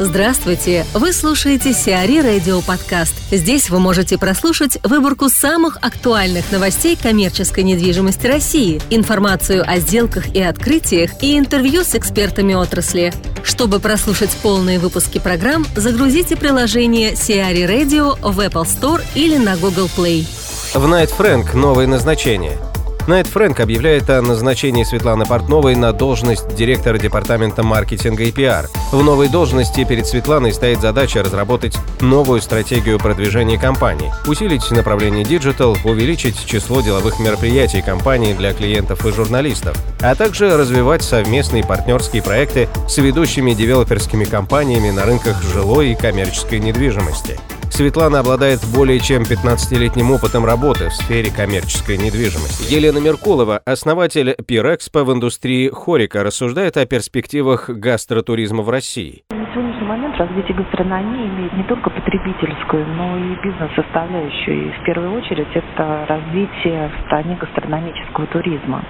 Здравствуйте! Вы слушаете Сиари Радио Подкаст. Здесь вы можете прослушать выборку самых актуальных новостей коммерческой недвижимости России, информацию о сделках и открытиях и интервью с экспертами отрасли. Чтобы прослушать полные выпуски программ, загрузите приложение Сиари Radio в Apple Store или на Google Play. В Night Frank новое назначение – Найт Фрэнк объявляет о назначении Светланы Портновой на должность директора департамента маркетинга и пиар. В новой должности перед Светланой стоит задача разработать новую стратегию продвижения компании, усилить направление digital, увеличить число деловых мероприятий компании для клиентов и журналистов, а также развивать совместные партнерские проекты с ведущими девелоперскими компаниями на рынках жилой и коммерческой недвижимости. Светлана обладает более чем 15-летним опытом работы в сфере коммерческой недвижимости. Елена Меркулова, основатель PIR Expo в индустрии HoReCa, рассуждает о перспективах гастротуризма в России. На сегодняшний момент развитие гастрономии имеет не только потребительскую, но и бизнес-составляющую. И в первую очередь это развитие в стране гастрономического туризма.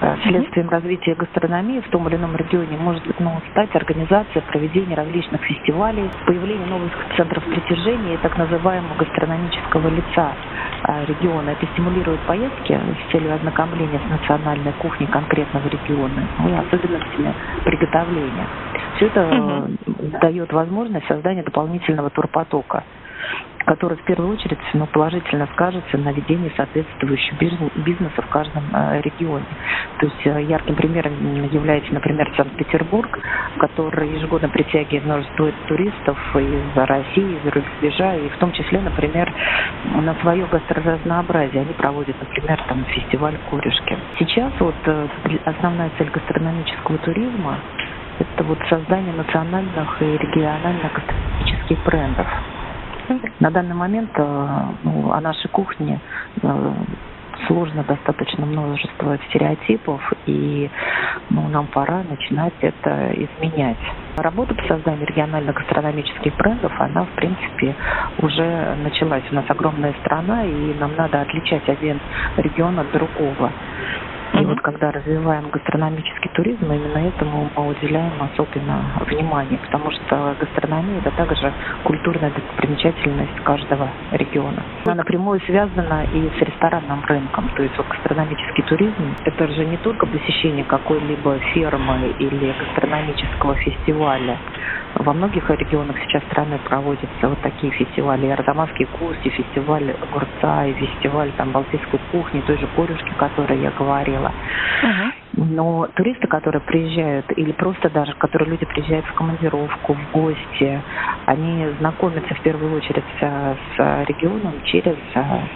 Э, следствием развития гастрономии в том или ином регионе может ну, стать организация проведения различных фестивалей, появление новых центров притяжения и так называемого гастрономического лица э, региона. Это стимулирует поездки с целью ознакомления с национальной кухней конкретного региона ну, и особенностями приготовления. Все это угу. дает возможность создания дополнительного турпотока который в первую очередь ну, положительно скажется на ведении соответствующего бизнеса в каждом э, регионе. То есть э, ярким примером является, например, Санкт-Петербург, который ежегодно притягивает множество туристов из России, из рубежа, и в том числе, например, на свое гастроразнообразие они проводят, например, там фестиваль «Корюшки». Сейчас вот э, основная цель гастрономического туризма это вот создание национальных и региональных гастрономических брендов. На данный момент э, ну, о нашей кухне э, сложно достаточно множество стереотипов, и ну, нам пора начинать это изменять. Работа по созданию региональных гастрономических брендов, она, в принципе, уже началась. У нас огромная страна, и нам надо отличать один регион от другого. И вот когда развиваем гастрономический туризм, именно этому мы уделяем особенно внимание, потому что гастрономия это также культурная достопримечательность каждого региона. Она напрямую связана и с ресторанным рынком, то есть вот гастрономический туризм это же не только посещение какой-либо фермы или гастрономического фестиваля, во многих регионах сейчас страны проводятся вот такие фестивали. И Арзамасские кости, фестиваль огурца, и фестиваль там балтийской кухни, той же корюшки, о которой я говорила. Uh-huh. Но туристы, которые приезжают, или просто даже, которые люди приезжают в командировку, в гости, они знакомятся в первую очередь с регионом через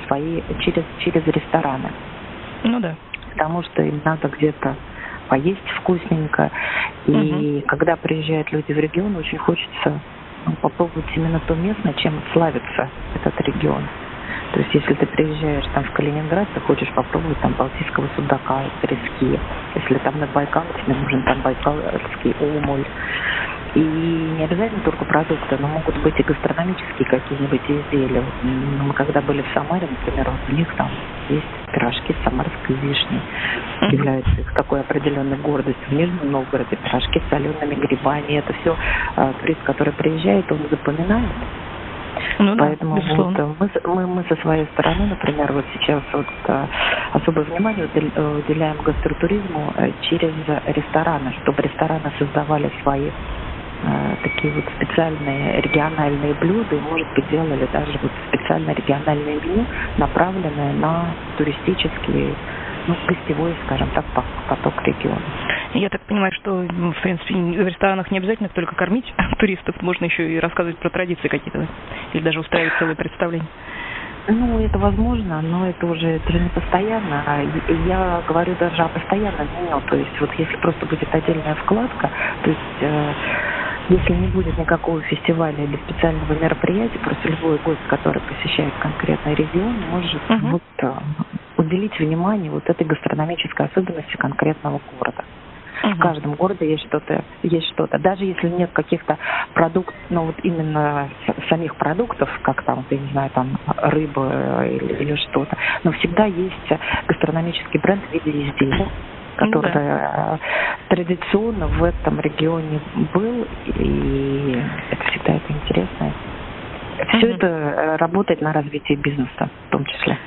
свои, через, через рестораны. Ну да. Потому что им надо где-то поесть вкусненько. И угу. когда приезжают люди в регион, очень хочется ну, попробовать именно то место, чем славится этот регион. То есть, если ты приезжаешь там в Калининград, ты хочешь попробовать там балтийского судака, трески. Если там на Байкал, тебе нужен там байкальский омуль. И не обязательно только продукты, но могут быть и гастрономические какие-нибудь изделия. Мы когда были в Самаре, например, вот у них там есть пирожки с самарской вишней. Являются их такой определенной гордостью. В Нижнем Новгороде пирожки с солеными грибами. Это все э, турист, который приезжает, он запоминает. Ну, Поэтому да, вот, э, мы, мы, мы со своей стороны, например, вот сейчас вот э, особое внимание уделяем гастротуризму через рестораны, чтобы рестораны создавали свои Э, такие вот специальные региональные блюда, и, может быть, делали даже вот специально региональное меню, направленное на туристический, ну, гостевой, скажем так, поток региона. Я так понимаю, что, ну, в принципе, в ресторанах не обязательно только кормить туристов, можно еще и рассказывать про традиции какие-то, или даже устраивать целые представления. Ну, это возможно, но это уже, это же не постоянно. А я говорю даже о постоянном меню. То есть вот если просто будет отдельная вкладка, то есть э, если не будет никакого фестиваля или специального мероприятия, просто любой гость, который посещает конкретный регион, может uh-huh. вот, э, уделить внимание вот этой гастрономической особенности конкретного города. Uh-huh. В каждом городе есть что-то, есть что-то. Даже если нет каких-то продуктов, ну вот именно самих продуктов, как там, я не знаю, там рыба или, или что-то, но всегда есть гастрономический бренд в виде изделия. Который да. традиционно в этом регионе был, и это всегда это интересно. Все угу. это работает на развитие бизнеса в том числе.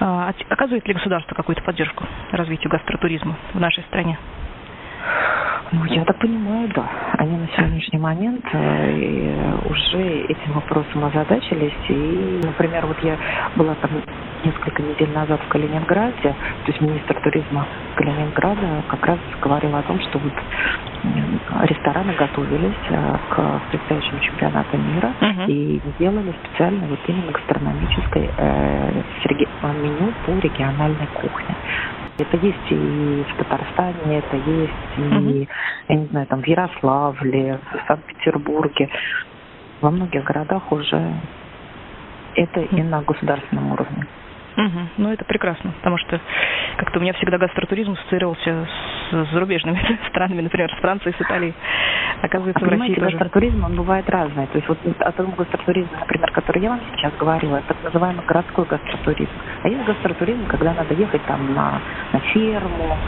А, оказывает ли государство какую-то поддержку развитию гастротуризма в нашей стране? Ну, я так понимаю, да. Они на сегодняшний момент э, уже этим вопросом озадачились. И, например, вот я была там несколько недель назад в Калининграде, то есть министр туризма Калининграда как раз говорил о том, что вот рестораны готовились э, к предстоящему чемпионату мира uh-huh. и делали специально вот именно гастрономическое э, меню по региональной кухне. Это есть и в Татарстане, это есть и, я не знаю, там в Ярославле, в Санкт-Петербурге. Во многих городах уже это и на государственном уровне. Угу. Ну, это прекрасно, потому что как-то у меня всегда гастротуризм ассоциировался с зарубежными странами, например, с Францией, с Италией. Оказывается, а в России тоже. гастротуризм, он бывает разный. То есть вот о том гастротуризме, например, который я вам сейчас говорила, это так называемый городской гастротуризм. А есть гастротуризм, когда надо ехать там на, на ферму.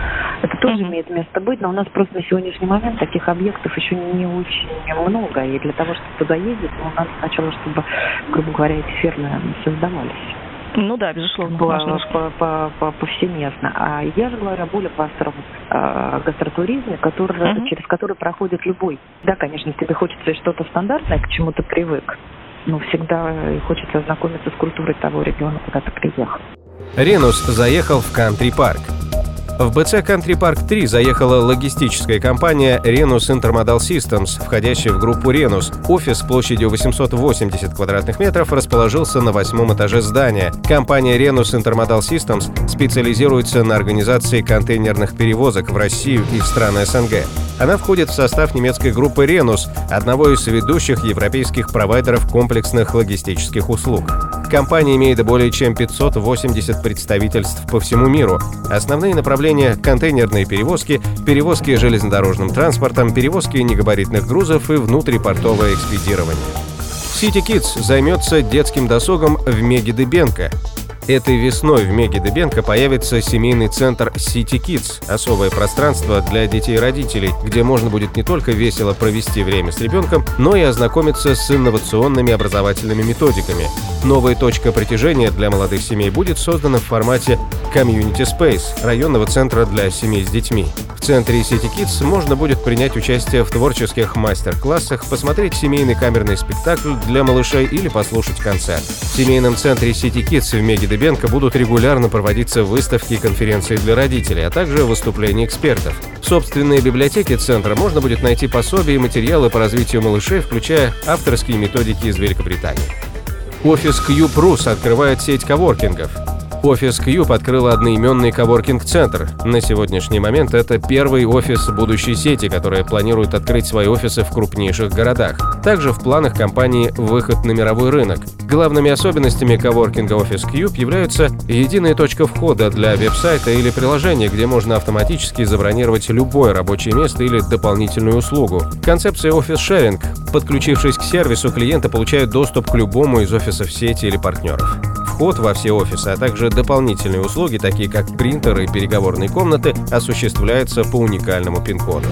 Это тоже mm имеет место быть, но у нас просто на сегодняшний момент таких объектов еще не очень много. И для того, чтобы туда ездить, ну, надо сначала, чтобы, грубо говоря, эти фермы создавались. Ну да, безусловно. Важно. По, по, по, повсеместно. А я же говорю о более классовом э, гастротуризме, который, uh-huh. через который проходит любой. Да, конечно, тебе хочется что-то стандартное, к чему ты привык, но всегда хочется ознакомиться с культурой того региона, куда ты приехал. Ренус заехал в кантри-парк. В БЦ Country Park 3 заехала логистическая компания Renus Intermodal Systems, входящая в группу Renus. Офис площадью 880 квадратных метров расположился на восьмом этаже здания. Компания Renus Intermodal Systems специализируется на организации контейнерных перевозок в Россию и в страны СНГ. Она входит в состав немецкой группы Renus, одного из ведущих европейских провайдеров комплексных логистических услуг. Компания имеет более чем 580 представительств по всему миру. Основные направления – контейнерные перевозки, перевозки железнодорожным транспортом, перевозки негабаритных грузов и внутрипортовое экспедирование. City Kids займется детским досугом в Меги Дебенко. Этой весной в Меги Дебенко появится семейный центр City Kids – особое пространство для детей и родителей, где можно будет не только весело провести время с ребенком, но и ознакомиться с инновационными образовательными методиками. Новая точка притяжения для молодых семей будет создана в формате Community Space – районного центра для семей с детьми. В центре City Kids можно будет принять участие в творческих мастер-классах, посмотреть семейный камерный спектакль для малышей или послушать концерт. В семейном центре City Kids в Меги Дебенко будут регулярно проводиться выставки и конференции для родителей, а также выступления экспертов. В собственной библиотеке центра можно будет найти пособия и материалы по развитию малышей, включая авторские методики из Великобритании. Офис Cube Rus открывает сеть коворкингов. Офис Cube открыл одноименный коворкинг-центр. На сегодняшний момент это первый офис будущей сети, которая планирует открыть свои офисы в крупнейших городах. Также в планах компании выход на мировой рынок. Главными особенностями коворкинга Office Cube являются единая точка входа для веб-сайта или приложения, где можно автоматически забронировать любое рабочее место или дополнительную услугу. Концепция Office Sharing. Подключившись к сервису, клиенты получают доступ к любому из офисов сети или партнеров вход во все офисы, а также дополнительные услуги, такие как принтеры и переговорные комнаты, осуществляются по уникальному пин-коду.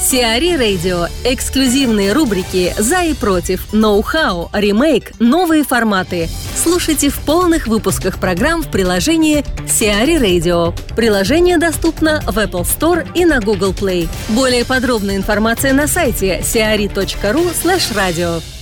Сиари Радио. Эксклюзивные рубрики «За и против», «Ноу-хау», «Ремейк», «Новые форматы». Слушайте в полных выпусках программ в приложении Сиари Radio. Приложение доступно в Apple Store и на Google Play. Более подробная информация на сайте siari.ru radio.